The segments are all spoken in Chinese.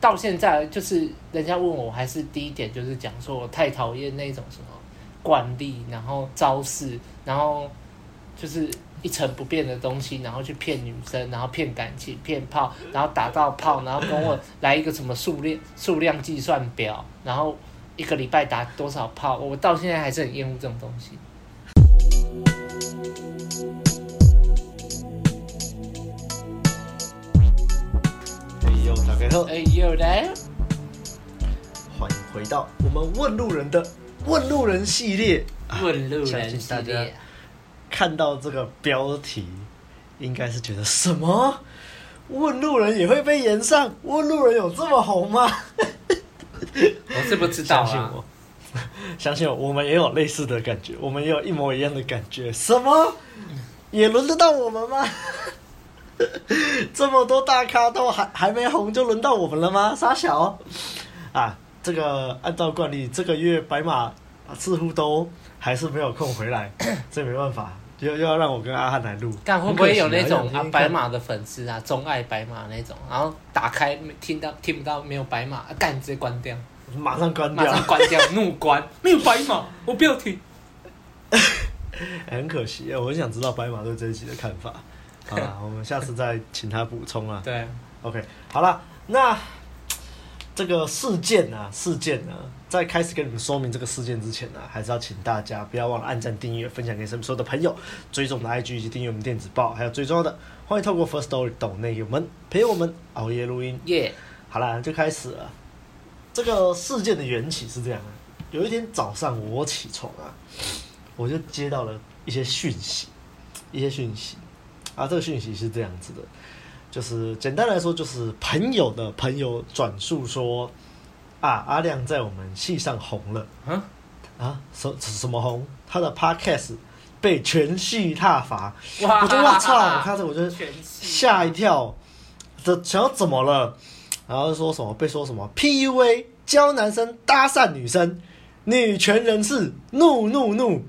到现在就是人家问我，还是第一点就是讲说我太讨厌那种什么惯例，然后招式，然后就是一成不变的东西，然后去骗女生，然后骗感情，骗炮，然后打到炮，然后跟我来一个什么数量数量计算表，然后一个礼拜打多少炮，我到现在还是很厌恶这种东西。哎呦来！欢迎回到我们问路人的问路人系列。问路人系列，看到这个标题，应该是觉得什么？问路人也会被延上？问路人有这么红吗？我是不知道啊。相信我，相信我，我们也有类似的感觉，我们也有一模一样的感觉。什么？也轮得到我们吗？这么多大咖都还还没红，就轮到我们了吗？傻小啊！这个按照惯例，这个月白马似乎都还是没有空回来，这没办法，又又要让我跟阿汉来录。但会不会有那种啊白马的粉丝啊，钟爱白马那种，然后打开听到听不到没有白马，干直接关掉，马上关掉，马上关掉，怒关，没有白马，我不要听。很可惜，我很想知道白马对这一集的看法。好 了，我们下次再请他补充啊。对，OK，好了，那这个事件啊，事件呢，在开始跟你们说明这个事件之前呢，还是要请大家不要忘了按赞、订阅、分享给身边所有的朋友，追踪我们的 IG 以及订阅我们电子报，还有最重要的，欢迎透过 First Story 抖内我们陪我们熬夜录音。耶，好了，就开始了。这个事件的缘起是这样啊：有一天早上我起床啊，我就接到了一些讯息，一些讯息。啊，这个讯息是这样子的，就是简单来说，就是朋友的朋友转述说，啊，阿亮在我们系上红了，啊，啊，什什么红？他的 podcast 被全系挞伐，我就我操！我看着我就吓一跳，这想要怎么了？然后说什么被说什么 PUA 教男生搭讪女生，女权人士怒怒怒！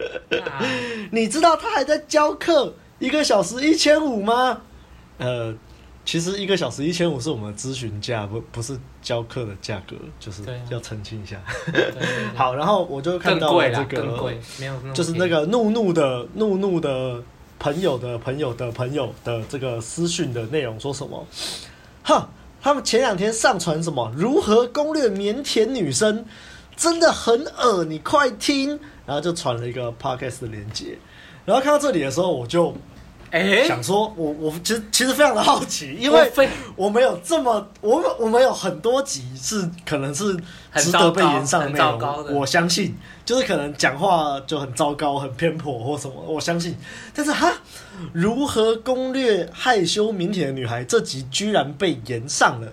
你知道他还在教课？一个小时一千五吗？呃，其实一个小时一千五是我们的咨询价，不不是教课的价格，就是要澄清一下。好，然后我就看到了这个，就是那个怒怒的怒怒的朋友的朋友的朋友的这个私讯的内容，说什么？哼，他们前两天上传什么？如何攻略腼腆女生？真的很恶，你快听！然后就传了一个 podcast 的链接。然后看到这里的时候，我就，想说，我我其实其实非常的好奇，因为我们有这么，我们我们有很多集是可能是值得被延上的内容，我相信，就是可能讲话就很糟糕、很偏颇或什么，我相信。但是哈，如何攻略害羞腼腆的女孩这集居然被延上了，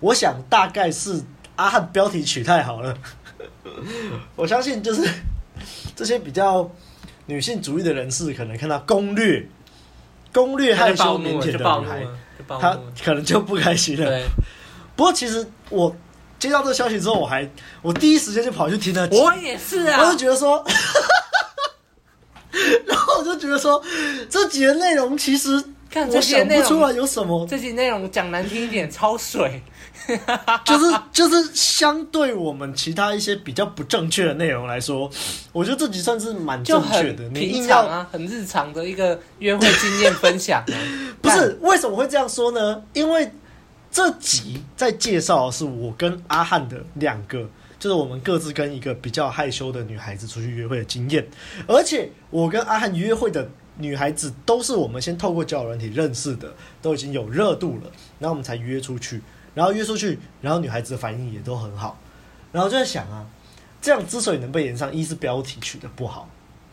我想大概是阿汉标题取太好了，我相信就是这些比较。女性主义的人士可能看到攻略，攻略害羞腼腆的女孩，她可能就不开心了。不过其实我接到这个消息之后，我还我第一时间就跑去听了。我也是啊，我就觉得说，然后我就觉得说，这集的内容其实看我想不出来有什么。这集内容讲难听一点，超水。就是就是相对我们其他一些比较不正确的内容来说，我觉得这集算是蛮正确的。你硬要啊，很日常的一个约会经验分享。不是为什么会这样说呢？因为这集在介绍的是我跟阿汉的两个，就是我们各自跟一个比较害羞的女孩子出去约会的经验，而且我跟阿汉约会的女孩子都是我们先透过交友软体认识的，都已经有热度了，然后我们才约出去。然后约出去，然后女孩子的反应也都很好，然后就在想啊，这样之所以能被延上，一是标题取得不好，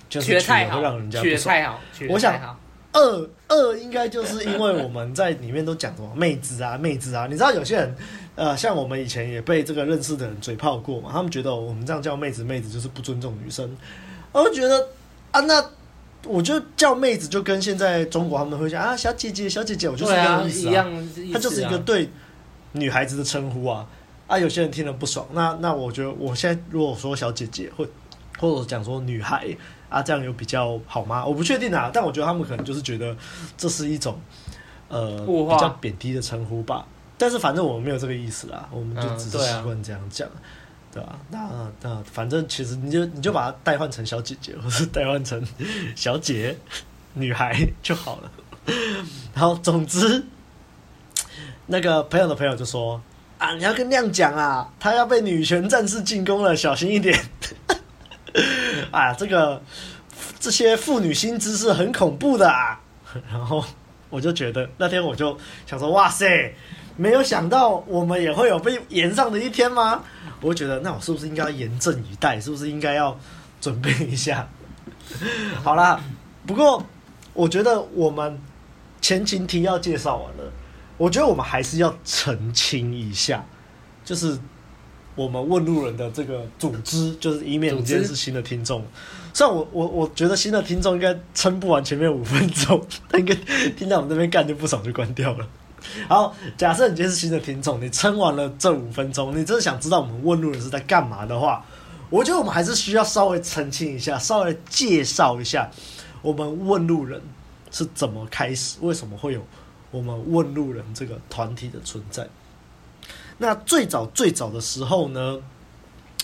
就是取得会让人家不爽。我想二二应该就是因为我们在里面都讲什么 妹子啊妹子啊，你知道有些人呃，像我们以前也被这个认识的人嘴炮过嘛，他们觉得我们这样叫妹子妹子就是不尊重女生，我就觉得啊，那我就叫妹子就跟现在中国他们会讲啊小姐姐小姐姐，我就是这样意思啊，他就是一个对。女孩子的称呼啊，啊，有些人听了不爽。那那我觉得，我现在如果说小姐姐，或或者讲说女孩啊，这样有比较好吗？我不确定啊，但我觉得他们可能就是觉得这是一种呃比较贬低的称呼吧。但是反正我们没有这个意思啦，我们就只是习惯这样讲，嗯、对吧、啊？那那反正其实你就你就把它代换成小姐姐，或是代换成小姐、女孩就好了。然后总之，那个朋友的朋友就说啊，你要跟亮讲啊，他要被女权战士进攻了，小心一点。啊，这个这些妇女新知是很恐怖的啊。然后我就觉得那天我就想说，哇塞。没有想到我们也会有被延上的一天吗？我觉得，那我是不是应该严阵以待？是不是应该要准备一下？好啦，不过我觉得我们前情提要介绍完了，我觉得我们还是要澄清一下，就是我们问路人的这个组织，就是以免你今天是新的听众。虽然我我我觉得新的听众应该撑不完前面五分钟，但应该听到我们这边干就不爽就关掉了。好，假设你今天是新的听众，你撑完了这五分钟，你真的想知道我们问路人是在干嘛的话，我觉得我们还是需要稍微澄清一下，稍微介绍一下我们问路人是怎么开始，为什么会有我们问路人这个团体的存在。那最早最早的时候呢？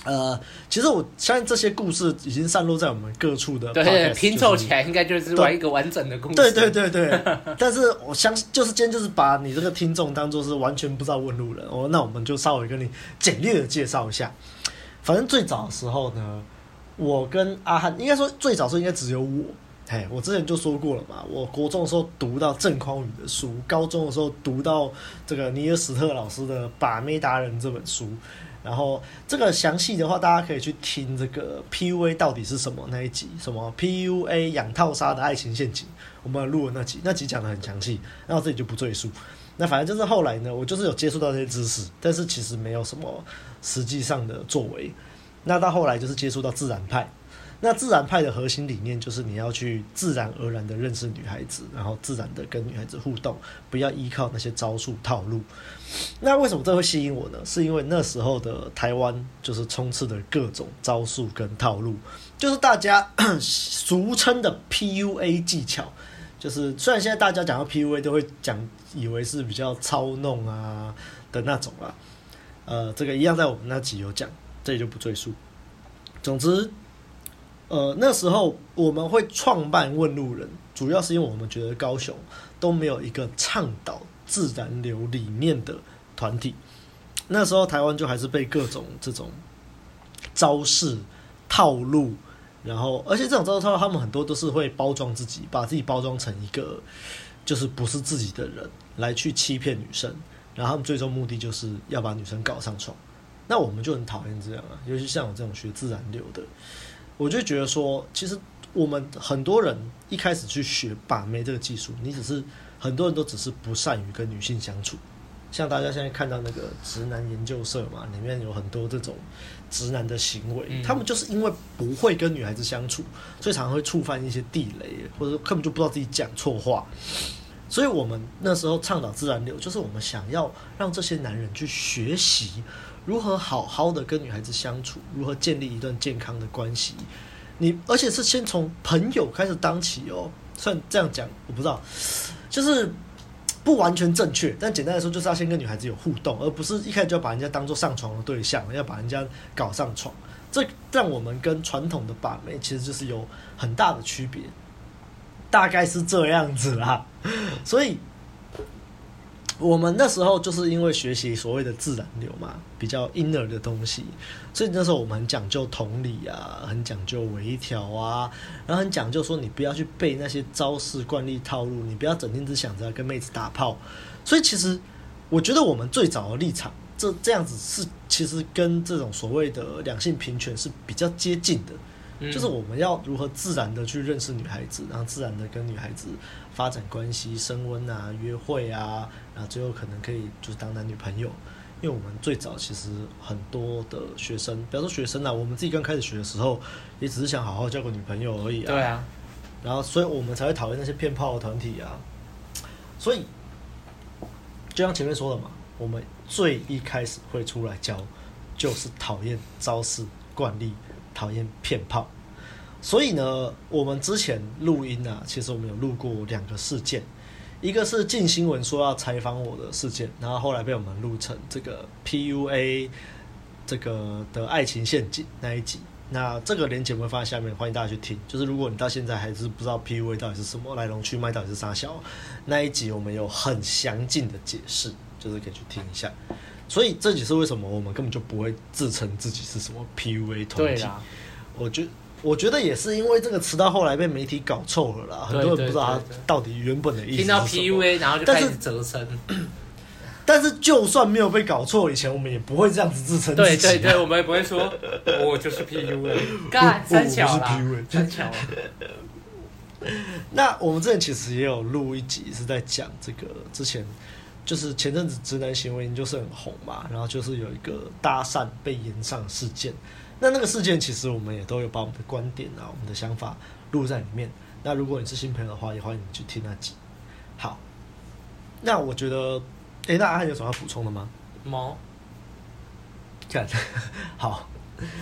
呃，其实我相信这些故事已经散落在我们各处的，对，拼凑起来应该就是完一个完整的故事。对对对对，但是我相信，就是今天就是把你这个听众当做是完全不知道问路人哦，那我们就稍微跟你简略的介绍一下。反正最早的时候呢，我跟阿汉应该说最早时候应该只有我，嘿，我之前就说过了嘛，我国中的时候读到郑匡宇的书，高中的时候读到这个尼尔史特老师的《把妹达人》这本书。然后这个详细的话，大家可以去听这个 PUA 到底是什么那一集，什么 PUA 养套杀的爱情陷阱，我们录了那集，那集讲的很详细，那我这里就不赘述。那反正就是后来呢，我就是有接触到这些知识，但是其实没有什么实际上的作为。那到后来就是接触到自然派。那自然派的核心理念就是你要去自然而然的认识女孩子，然后自然的跟女孩子互动，不要依靠那些招数套路。那为什么这会吸引我呢？是因为那时候的台湾就是充斥的各种招数跟套路，就是大家 俗称的 PUA 技巧。就是虽然现在大家讲到 PUA 都会讲以为是比较操弄啊的那种啊，呃，这个一样在我们那集有讲，这里就不赘述。总之。呃，那时候我们会创办问路人，主要是因为我们觉得高雄都没有一个倡导自然流理念的团体。那时候台湾就还是被各种这种招式套路，然后而且这种招式套路，他们很多都是会包装自己，把自己包装成一个就是不是自己的人来去欺骗女生，然后他们最终目的就是要把女生搞上床。那我们就很讨厌这样啊，尤其像我这种学自然流的。我就觉得说，其实我们很多人一开始去学把妹这个技术，你只是很多人都只是不善于跟女性相处。像大家现在看到那个直男研究社嘛，里面有很多这种直男的行为，嗯、他们就是因为不会跟女孩子相处，所以常常会触犯一些地雷，或者根本就不知道自己讲错话。所以我们那时候倡导自然流，就是我们想要让这些男人去学习。如何好好的跟女孩子相处？如何建立一段健康的关系？你而且是先从朋友开始当起哦。算这样讲，我不知道，就是不完全正确。但简单来说，就是要先跟女孩子有互动，而不是一开始就要把人家当做上床的对象，要把人家搞上床。这让我们跟传统的把妹其实就是有很大的区别，大概是这样子啦。所以。我们那时候就是因为学习所谓的自然流嘛，比较 inner 的东西，所以那时候我们很讲究同理啊，很讲究微调啊，然后很讲究说你不要去背那些招式惯例套路，你不要整天只想着跟妹子打炮。所以其实我觉得我们最早的立场，这这样子是其实跟这种所谓的两性平权是比较接近的。就是我们要如何自然的去认识女孩子，然后自然的跟女孩子发展关系、升温啊、约会啊，然后最后可能可以就是当男女朋友。因为我们最早其实很多的学生，比方说学生啊，我们自己刚开始学的时候，也只是想好好交个女朋友而已啊。对啊。然后，所以我们才会讨厌那些骗炮的团体啊。所以，就像前面说的嘛，我们最一开始会出来教，就是讨厌招式惯例。讨厌骗炮，所以呢，我们之前录音啊，其实我们有录过两个事件，一个是镜新闻说要采访我的事件，然后后来被我们录成这个 PUA 这个的爱情陷阱那一集。那这个连结我会放在下面，欢迎大家去听。就是如果你到现在还是不知道 PUA 到底是什么，来龙去脉到底是啥小，那一集我们有很详尽的解释，就是可以去听一下。所以这也是为什么我们根本就不会自称自己是什么 PUA 团体。我觉我觉得也是因为这个词到后来被媒体搞臭了啦，很多人不知道它到底原本的意思。听到 PUA 然后就开始折身。但是就算没有被搞错，以前我们也不会这样子自称。对对对，我们也不会说我就是 PUA，干三小啦，三小。那我们之前其实也有录一集，是在讲这个之前，就是前阵子直男行为就是很红嘛，然后就是有一个搭讪被延上事件。那那个事件其实我们也都有把我们的观点啊、我们的想法录在里面。那如果你是新朋友的话，也欢迎你去听那集。好，那我觉得。哎，那阿汉有什么要补充的吗？毛，看，好，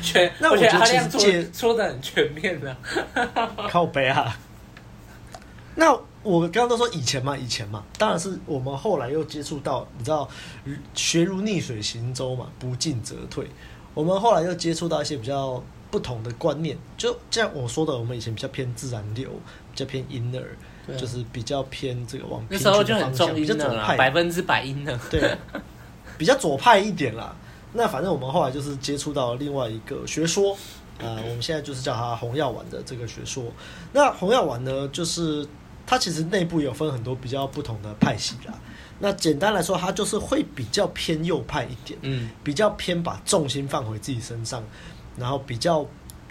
全。那我觉得阿亮说说的很全面的，靠背啊。那我刚刚都说以前嘛，以前嘛，当然是我们后来又接触到，你知道，学如逆水行舟嘛，不进则退。我们后来又接触到一些比较不同的观念，就像我说的，我们以前比较偏自然流，比较偏 inner。就是比较偏这个往那时候就很重，比较左派，百分之百阴的，对，比较左派一点啦。那反正我们后来就是接触到另外一个学说，呃，我们现在就是叫它红药丸的这个学说。那红药丸呢，就是它其实内部有分很多比较不同的派系啦。那简单来说，他就是会比较偏右派一点，嗯，比较偏把重心放回自己身上，然后比较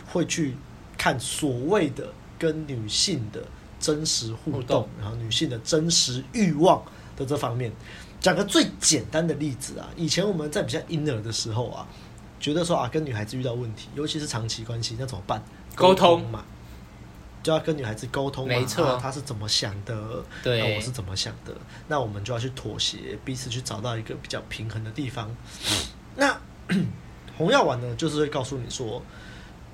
会去看所谓的跟女性的。真实互动，然后女性的真实欲望的这方面，讲个最简单的例子啊，以前我们在比较婴儿的时候啊，觉得说啊，跟女孩子遇到问题，尤其是长期关系，那怎么办？沟通嘛，就要跟女孩子沟通嘛，没错，她是怎么想的，对，那我是怎么想的，那我们就要去妥协，彼此去找到一个比较平衡的地方。那 红药丸呢，就是会告诉你说，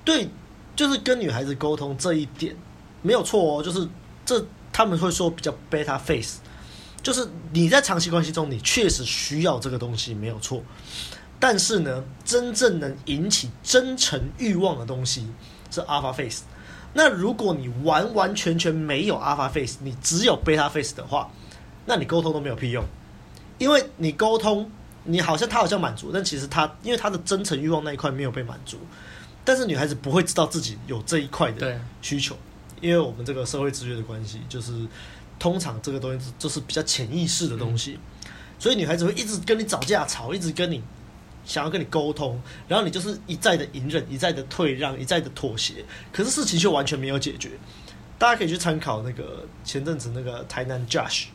对，就是跟女孩子沟通这一点没有错哦，就是。这他们会说比较 beta face，就是你在长期关系中，你确实需要这个东西没有错，但是呢，真正能引起真诚欲望的东西是 alpha face。那如果你完完全全没有 alpha face，你只有 beta face 的话，那你沟通都没有屁用，因为你沟通，你好像他好像满足，但其实他因为他的真诚欲望那一块没有被满足，但是女孩子不会知道自己有这一块的需求。因为我们这个社会制约的关系，就是通常这个东西就是比较潜意识的东西，所以女孩子会一直跟你找架吵，一直跟你想要跟你沟通，然后你就是一再的隐忍，一再的退让，一再的妥协，可是事情却完全没有解决。大家可以去参考那个前阵子那个台南 Josh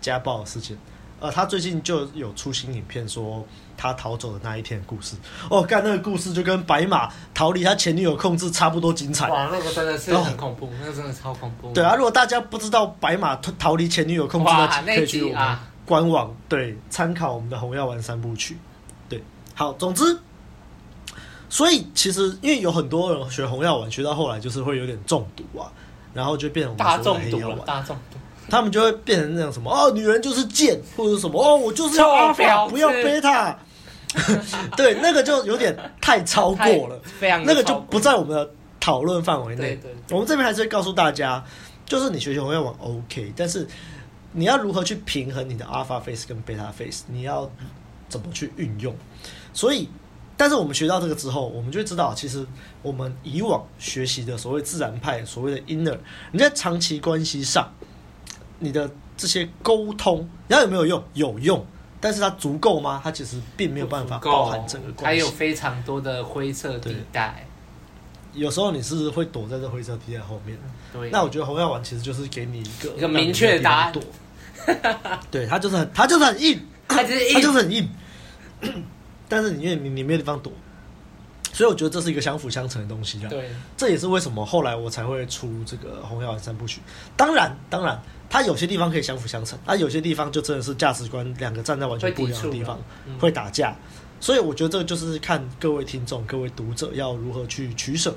家暴的事件。呃，他最近就有出新影片，说他逃走的那一天的故事。哦，干那个故事就跟白马逃离他前女友控制差不多精彩。哇，那个真的是很恐怖，那个真的超恐怖。对啊，如果大家不知道白马逃离前女友控制，那可以去我们官网对参考我们的红药丸三部曲。对，好，总之，所以其实因为有很多人学红药丸，学到后来就是会有点中毒啊，然后就变成大中毒了，大中毒。他们就会变成那种什么哦，女人就是贱，或者什么哦，我就是要阿法，不要贝塔。对，那个就有点太超过了，非常那个就不在我们的讨论范围内。我们这边还是会告诉大家，就是你学习红药丸 OK，但是你要如何去平衡你的 Alpha Face 跟 Beta Face，你要怎么去运用？所以，但是我们学到这个之后，我们就会知道，其实我们以往学习的所谓自然派，所谓的 Inner，你在长期关系上。你的这些沟通，然后有没有用？有用，但是它足够吗？它其实并没有办法包含整个关系，还有非常多的灰色地带。有时候你是会躲在这灰色地带后面。对，那我觉得红药丸其实就是给你一个一个明确的答案。躲，对，它就是很，它就是很硬，它就是，就是很硬。但是你因为你你没有地方躲，所以我觉得这是一个相辅相成的东西。对，这也是为什么后来我才会出这个红药丸三部曲。当然，当然。它有些地方可以相辅相成，它有些地方就真的是价值观两个站在完全不一样的地方会打架，所以我觉得这个就是看各位听众、各位读者要如何去取舍。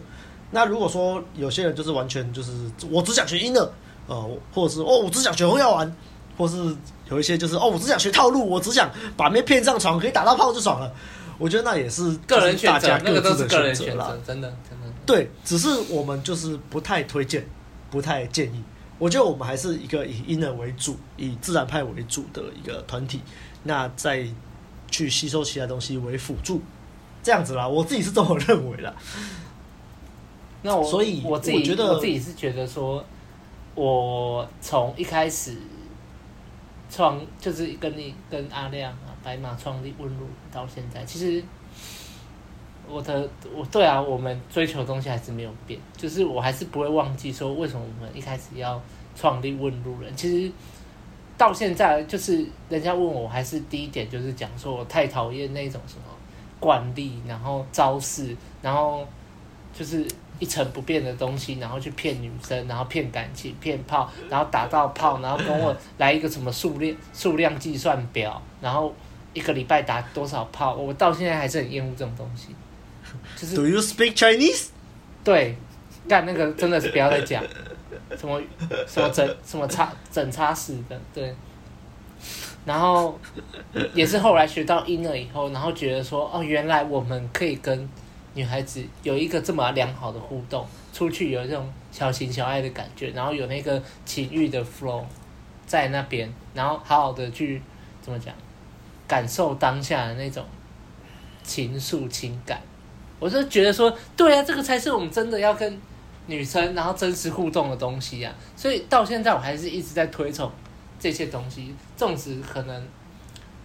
那如果说有些人就是完全就是我只想学音乐，呃，或者是哦我只想学红药丸，或是有一些就是哦，我只想学套路，我只想把妹骗上床，可以打到炮就爽了。我觉得那也是个人选择，那个都是个人选择，真的真的。对，只是我们就是不太推荐，不太建议。我觉得我们还是一个以阴人为主、以自然派为主的一个团体，那再去吸收其他东西为辅助，这样子啦。我自己是这么认为啦。那我所以我自己我觉得我自己是觉得说，我从一开始创就是跟你跟阿亮啊白马创立问路到现在，其实。我的我对啊，我们追求的东西还是没有变，就是我还是不会忘记说为什么我们一开始要创立问路人。其实到现在，就是人家问我，还是第一点就是讲说我太讨厌那种什么惯例，然后招式，然后就是一成不变的东西，然后去骗女生，然后骗感情，骗炮，然后打到炮，然后跟我 来一个什么数量数量计算表，然后一个礼拜打多少炮，我到现在还是很厌恶这种东西。就是，Do you speak Chinese？对，干那个真的是不要再讲，什么什么整什么差整差死的，对。然后也是后来学到英了以后，然后觉得说，哦，原来我们可以跟女孩子有一个这么良好的互动，出去有这种小情小爱的感觉，然后有那个情欲的 flow 在那边，然后好好的去怎么讲，感受当下的那种情愫情感。我就觉得说，对啊，这个才是我们真的要跟女生然后真实互动的东西啊。所以到现在我还是一直在推崇这些东西。纵使可能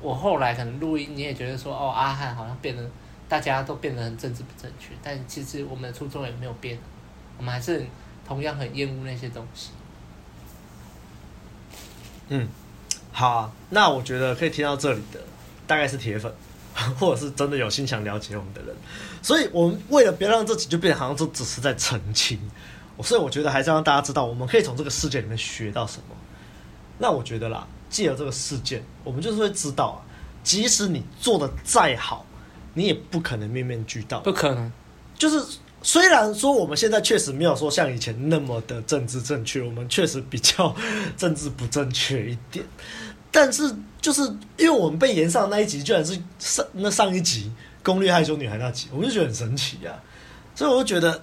我后来可能录音，你也觉得说，哦，阿汉好像变得大家都变得很政治不正确，但其实我们的初衷也没有变，我们还是同样很厌恶那些东西。嗯，好，那我觉得可以听到这里的大概是铁粉。或者是真的有心想了解我们的人，所以我们为了别让自己就变得好像就只是在澄清，所以我觉得还是让大家知道，我们可以从这个世界里面学到什么。那我觉得啦，借由这个事件，我们就是会知道啊，即使你做的再好，你也不可能面面俱到，不可能。就是虽然说我们现在确实没有说像以前那么的政治正确，我们确实比较政治不正确一点。但是，就是因为我们被延上那一集，居然是上那上一集攻略害羞女孩那集，我就觉得很神奇啊！所以我就觉得，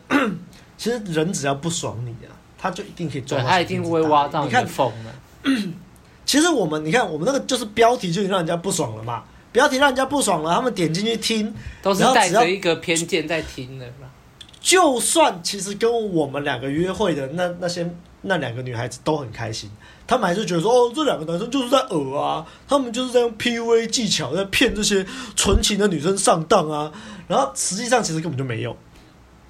其实人只要不爽你啊，他就一定可以抓到。他一定会挖到你看缝的。其实我们，你看我们那个就是标题就已经让人家不爽了嘛，标题让人家不爽了，他们点进去听，都是带着一个偏见在听的嘛。就算其实跟我们两个约会的那那些那两个女孩子都很开心。他们还是觉得说，哦，这两个男生就是在讹啊，他们就是在用 PUA 技巧在骗这些纯情的女生上当啊。然后实际上其实根本就没有。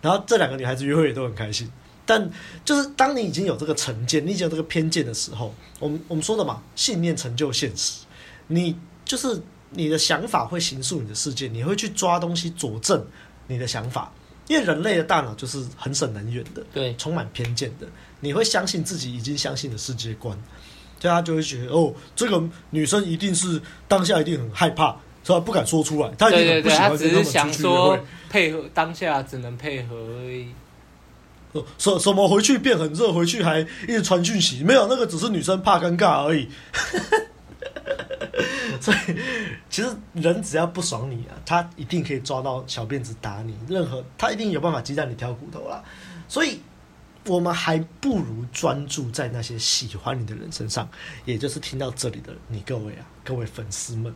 然后这两个女孩子约会也都很开心。但就是当你已经有这个成见，你已经有这个偏见的时候，我们我们说的嘛，信念成就现实。你就是你的想法会形塑你的世界，你会去抓东西佐证你的想法。因为人类的大脑就是很省能源的，对，充满偏见的。你会相信自己已经相信的世界观，所以他就会觉得哦，这个女生一定是当下一定很害怕，所以不敢说出来。她一定很不喜欢跟他们出去约会。对对对，他只是想说配合当下，只能配合而已。什什么回去变很热，回去还一直传讯息，没有那个只是女生怕尴尬而已。所以其实人只要不爽你啊，他一定可以抓到小辫子打你，任何他一定有办法鸡蛋里挑骨头啦。所以。我们还不如专注在那些喜欢你的人身上，也就是听到这里的你各位啊，各位粉丝们，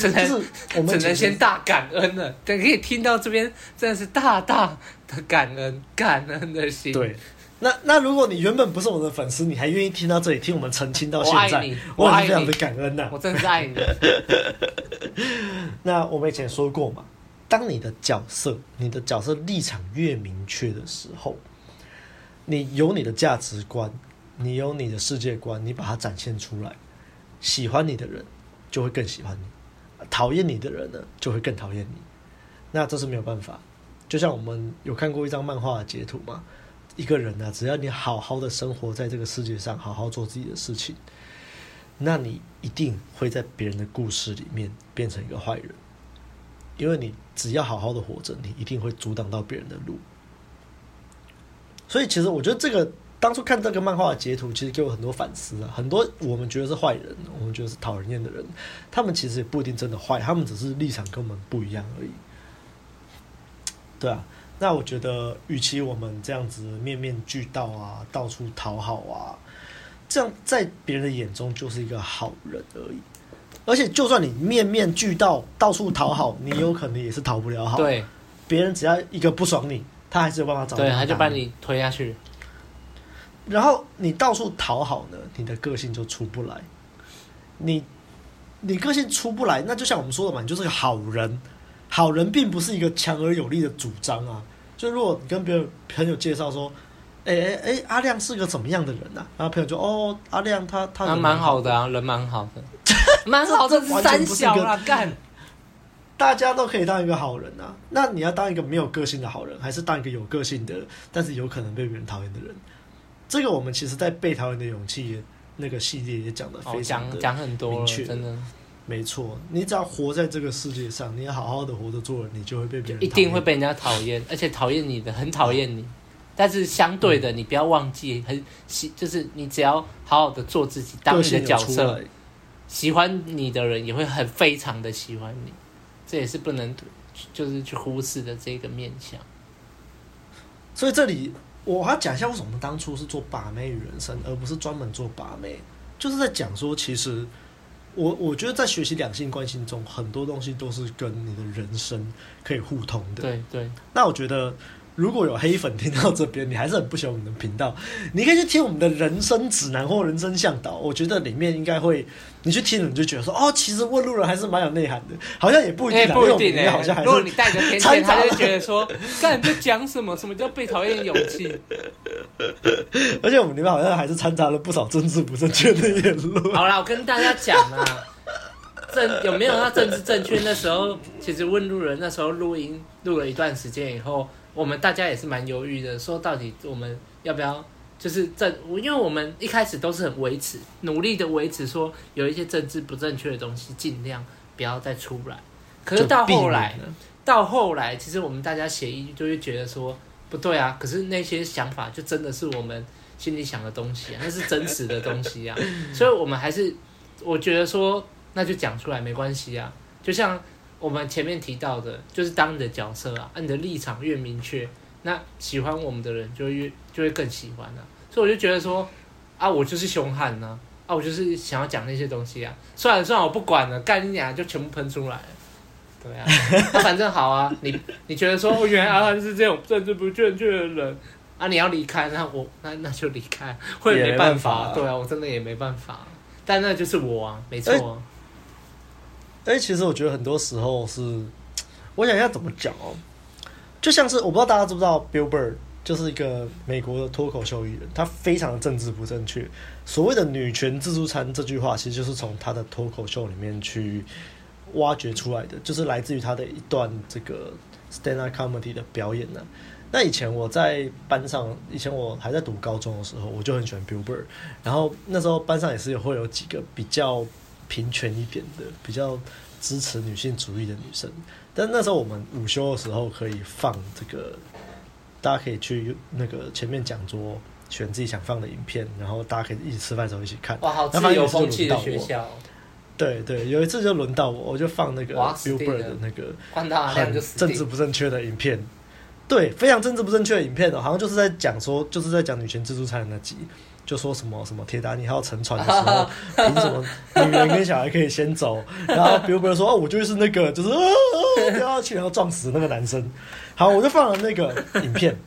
真的是我们只能先大感恩了。等可以听到这边，真的是大大的感恩，感恩的心。对，那那如果你原本不是我们的粉丝，你还愿意听到这里，听我们澄清到现在，我爱你，我非常的感恩呐、啊，我真的是爱你。那我们以前说过嘛，当你的角色、你的角色立场越明确的时候。你有你的价值观，你有你的世界观，你把它展现出来，喜欢你的人就会更喜欢你，讨厌你的人呢就会更讨厌你。那这是没有办法。就像我们有看过一张漫画的截图嘛，一个人呢，只要你好好的生活在这个世界上，好好做自己的事情，那你一定会在别人的故事里面变成一个坏人，因为你只要好好的活着，你一定会阻挡到别人的路。所以，其实我觉得这个当初看这个漫画的截图，其实给我很多反思啊。很多我们觉得是坏人，我们觉得是讨人厌的人，他们其实也不一定真的坏，他们只是立场跟我们不一样而已。对啊，那我觉得，与其我们这样子面面俱到啊，到处讨好啊，这样在别人的眼中就是一个好人而已。而且，就算你面面俱到，到处讨好，你有可能也是讨不了好。对，别人只要一个不爽你，他还是有办法找。对，他就把你推下去。然后你到处讨好呢，你的个性就出不来。你，你个性出不来，那就像我们说的嘛，你就是个好人。好人并不是一个强而有力的主张啊。就如果你跟别人朋友介绍说，哎哎哎，阿亮是个怎么样的人啊？然后朋友就哦，阿亮他他蛮好，好的啊，人蛮好的。蛮好的，三小啊，干！大家都可以当一个好人啊。那你要当一个没有个性的好人，还是当一个有个性的，但是有可能被别人讨厌的人？这个我们其实，在被讨厌的勇气那个系列也讲的非常的讲很多明确，真的没错。你只要活在这个世界上，你要好好的活着做人，你就会被别人一定会被人家讨厌，而且讨厌你的很讨厌你。但是相对的，你不要忘记，很喜就是你只要好好的做自己，当你的角色。喜欢你的人也会很非常的喜欢你，这也是不能就是去忽视的这个面相。所以这里我还要讲一下，为什么我们当初是做把妹与人生，而不是专门做把妹，就是在讲说，其实我我觉得在学习两性关系中，很多东西都是跟你的人生可以互通的。对对，那我觉得。如果有黑粉听到这边，你还是很不喜欢我们的频道，你可以去听我们的人生指南或人生向导。我觉得里面应该会，你去听了你就觉得说，哦，其实问路人还是蛮有内涵的，好像也不一定，欸、不一定哎、欸。好像还是如果你带着偏见，他就觉得 说，干你在讲什么？什么叫被讨厌勇气？而且我们里面好像还是掺杂了不少政治不正确的言论。好啦，我跟大家讲啊，政有没有要政治正确？那时候其实问路人那时候录音录了一段时间以后。我们大家也是蛮犹豫的，说到底我们要不要就是政？因为我们一开始都是很维持，努力的维持，说有一些政治不正确的东西尽量不要再出来。可是到后来，到后来，其实我们大家协议就会觉得说不对啊。可是那些想法就真的是我们心里想的东西啊，那是真实的东西啊。所以我们还是我觉得说，那就讲出来没关系啊。就像。我们前面提到的，就是当你的角色啊，你的立场越明确，那喜欢我们的人就越就会更喜欢了。所以我就觉得说，啊，我就是凶悍呢，啊，我就是想要讲那些东西啊。算了算了，我不管了，干你俩就全部喷出来了。对啊，那 反正好啊，你你觉得说，原来阿汉是这种政治不正确的人啊，你要离开，那我那那就离开，会没办法。对啊，我真的也没办法，但那就是我啊，没错啊。哎，其实我觉得很多时候是，我想一下怎么讲哦，就像是我不知道大家知不知道，Bill Burr 就是一个美国的脱口秀艺人，他非常的政治不正确。所谓的“女权自助餐”这句话，其实就是从他的脱口秀里面去挖掘出来的，就是来自于他的一段这个 stand up comedy 的表演呢。那以前我在班上，以前我还在读高中的时候，我就很喜欢 Bill Burr，然后那时候班上也是会有几个比较。平权一点的，比较支持女性主义的女生，但那时候我们午休的时候可以放这个，大家可以去那个前面讲桌选自己想放的影片，然后大家可以一起吃饭的时候一起看。哇，好自由风气的学校。对对，有一次就轮到我，我就放那个 Bill Burr 的那个很政治不正确的影片，对，非常政治不正确的影片哦，好像就是在讲说，就是在讲女权自助餐的那集。就说什么什么铁达尼号沉船的时候，凭什么女人跟小孩可以先走？然后比如比如说哦，我就是那个就是掉下去然后撞死那个男生。好，我就放了那个影片，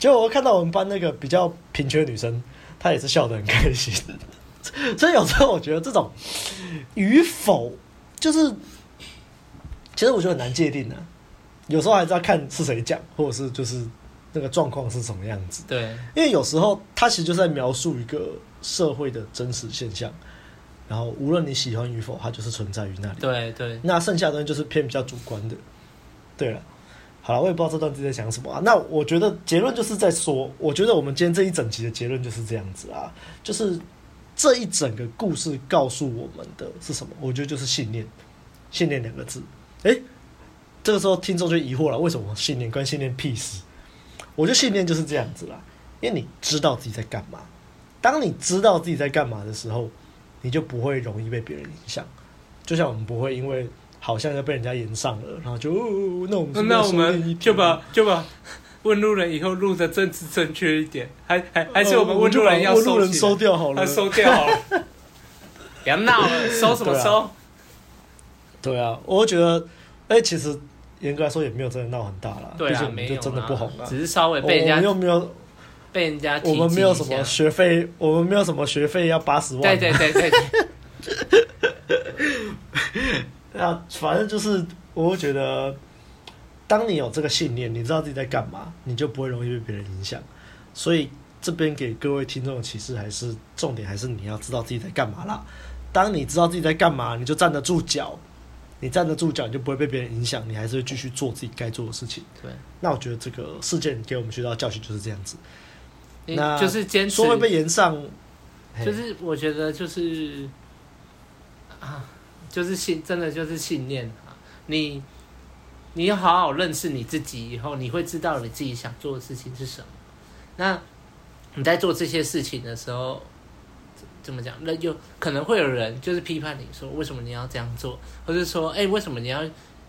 结果我看到我们班那个比较平权的女生，她也是笑得很开心。所以有时候我觉得这种与否，就是其实我觉得很难界定的。有时候还是要看是谁讲，或者是就是。那个状况是什么样子？对，因为有时候他其实就是在描述一个社会的真实现象，然后无论你喜欢与否，它就是存在于那里。对对，那剩下的东西就是偏比较主观的。对了，好了，我也不知道这段自己在讲什么啊。那我觉得结论就是在说，我觉得我们今天这一整集的结论就是这样子啊，就是这一整个故事告诉我们的是什么？我觉得就是信念，信念两个字。诶，这个时候听众就疑惑了，为什么信念关信念屁事？我觉得信念就是这样子啦，因为你知道自己在干嘛。当你知道自己在干嘛的时候，你就不会容易被别人影响。就像我们不会因为好像要被人家炎上了，然后就、哦、那我们那我们就把就把问路人以后录的政治正确一点，还还还是我们问路人要收、呃、路人收掉好了，收掉好了，不要闹了，收什么收？对啊，我觉得，哎、欸，其实严格来说也没有真的闹很大啦，对啊，毕竟我们就真的不红了，只是稍微被人家，我们又没有 被人家，我们没有什么学费，我们没有什么学费要八十万，对对对对，对。啊，反正就是，我会觉得，当你有这个信念，你知道自己在干嘛，你就不会容易被别人影响。所以这边给各位听众的启示还是重点，还是你要知道自己在干嘛啦。当你知道自己在干嘛，你就站得住脚。你站得住脚，你就不会被别人影响，你还是会继续做自己该做的事情。对，那我觉得这个事件给我们学到教训就是这样子。那就是坚持，说会被延上，就是我觉得就是啊，就是信，真的就是信念啊。你你要好好认识你自己以后，你会知道你自己想做的事情是什么。那你在做这些事情的时候。怎么讲？那就可能会有人就是批判你说，为什么你要这样做，或者说，哎，为什么你要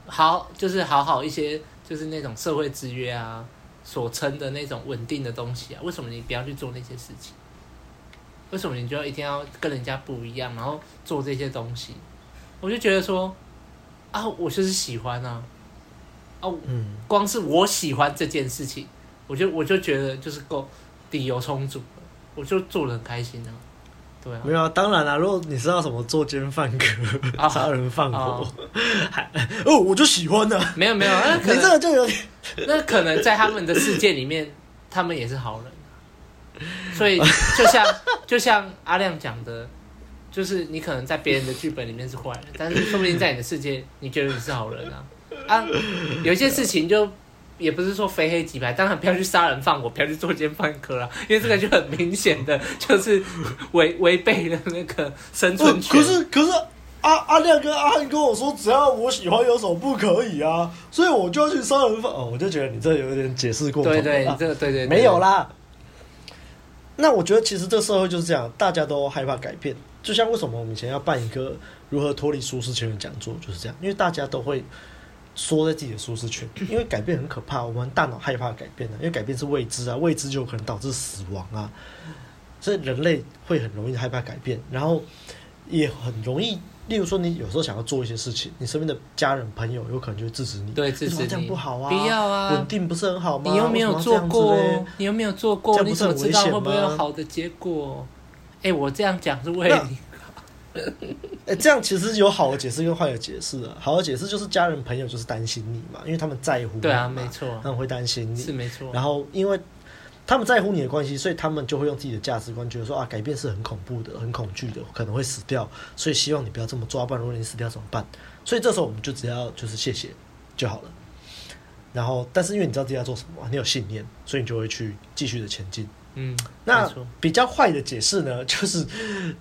好，就是好好一些，就是那种社会制约啊，所称的那种稳定的东西啊，为什么你不要去做那些事情？为什么你就要一定要跟人家不一样，然后做这些东西？我就觉得说，啊，我就是喜欢啊，哦，嗯，光是我喜欢这件事情，我就我就觉得就是够理由充足，我就做得很开心啊。对啊，没有啊，作贱啊！如果你知道什么作奸犯科、杀、啊、人放火，啊、还哦，我就喜欢的。没有没有，那可能你这个就有点，那可能在他们的世界里面，他们也是好人。所以就像就像阿亮讲的，就是你可能在别人的剧本里面是坏人，但是说不定在你的世界，你觉得你是好人啊啊！有一些事情就。也不是说非黑即白，当然不要去杀人放火，不要去作奸犯科啦，因为这个就很明显的就是 违违背了那个生存权。可是可是阿阿亮跟阿汉跟我说，只要我喜欢，有什么不可以啊？所以我就要去杀人放哦，我就觉得你这有点解释过头了。对对，这个对对没有啦。那我觉得其实这个社会就是这样，大家都害怕改变。就像为什么我们以前要办一个如何脱离舒适圈的讲座，就是这样，因为大家都会。缩在自己的舒适圈，因为改变很可怕，我们大脑害怕改变的，因为改变是未知啊，未知就有可能导致死亡啊，所以人类会很容易害怕改变，然后也很容易，例如说你有时候想要做一些事情，你身边的家人朋友有可能就会制止你，对，制止你，这样不好啊，不要啊，稳定不是很好吗？你又没有做过，你又没有做过，你怎么知道会不会有好的结果？哎、欸，我这样讲是为你。哎、欸，这样其实有好的解释跟坏的解释啊。好的解释就是家人朋友就是担心你嘛，因为他们在乎你。对啊，没错，他们会担心你，是没错。然后因为他们在乎你的关系，所以他们就会用自己的价值观，觉得说啊，改变是很恐怖的、很恐惧的，可能会死掉，所以希望你不要这么抓，不然如果你死掉怎么办？所以这时候我们就只要就是谢谢就好了。然后，但是因为你知道自己要做什么，你有信念，所以你就会去继续的前进。嗯，那比较坏的解释呢，就是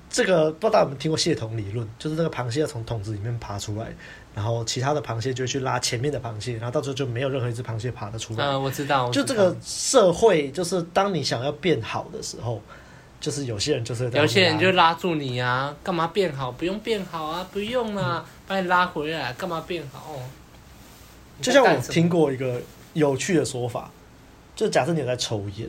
这个不知道大家有没有听过蟹桶理论，就是那个螃蟹要从桶子里面爬出来，然后其他的螃蟹就会去拉前面的螃蟹，然后到最后就没有任何一只螃蟹爬得出来。嗯，我知道。我知道。就这个社会，就是当你想要变好的时候，就是有些人就是有些人就拉住你啊，干嘛变好？不用变好啊，不用啊，嗯、把你拉回来，干嘛变好？哦，就像我听过一个有趣的说法，就假设你有在抽烟。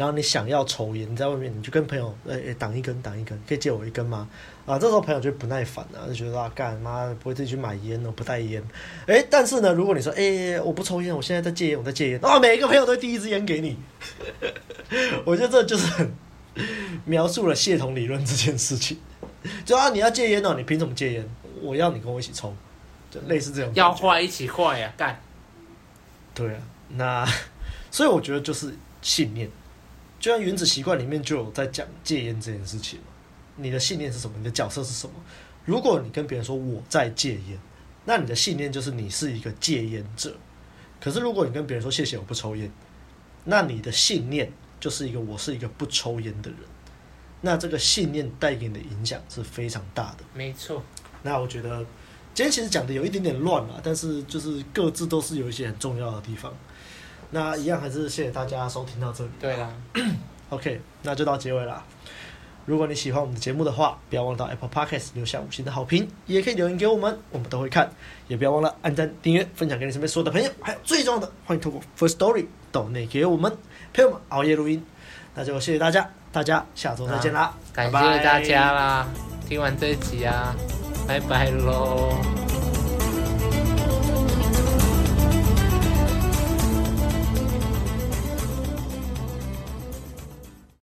然后你想要抽烟，你在外面，你就跟朋友，哎、欸、哎，挡一根，挡一根，可以借我一根吗？啊，这时候朋友就不耐烦了，就觉得啊，干妈不会自己去买烟哦，不带烟。哎、欸，但是呢，如果你说，哎、欸，我不抽烟，我现在在戒烟，我在戒烟，啊，每一个朋友都会递一支烟给你。我觉得这就是很描述了蟹桶理论这件事情。就啊，你要戒烟哦，你凭什么戒烟？我要你跟我一起抽，就类似这种。要坏一起坏呀、啊，干。对啊，那所以我觉得就是信念。就像《原子习惯》里面就有在讲戒烟这件事情，你的信念是什么？你的角色是什么？如果你跟别人说我在戒烟，那你的信念就是你是一个戒烟者。可是如果你跟别人说谢谢我不抽烟，那你的信念就是一个我是一个不抽烟的人。那这个信念带给你的影响是非常大的。没错。那我觉得今天其实讲的有一点点乱了，但是就是各自都是有一些很重要的地方。那一样还是谢谢大家收听到这里。对啦，OK，那就到结尾了。如果你喜欢我们的节目的话，不要忘了到 Apple Podcast 留下五星的好评，也可以留言给我们，我们都会看。也不要忘了按赞、订阅、分享给你身边所有的朋友。还有最重要的，欢迎透过 First Story 抖内给我们陪我们熬夜录音。那就谢谢大家，大家下周再见啦！感谢大家啦，拜拜听完这一集啊，拜拜喽。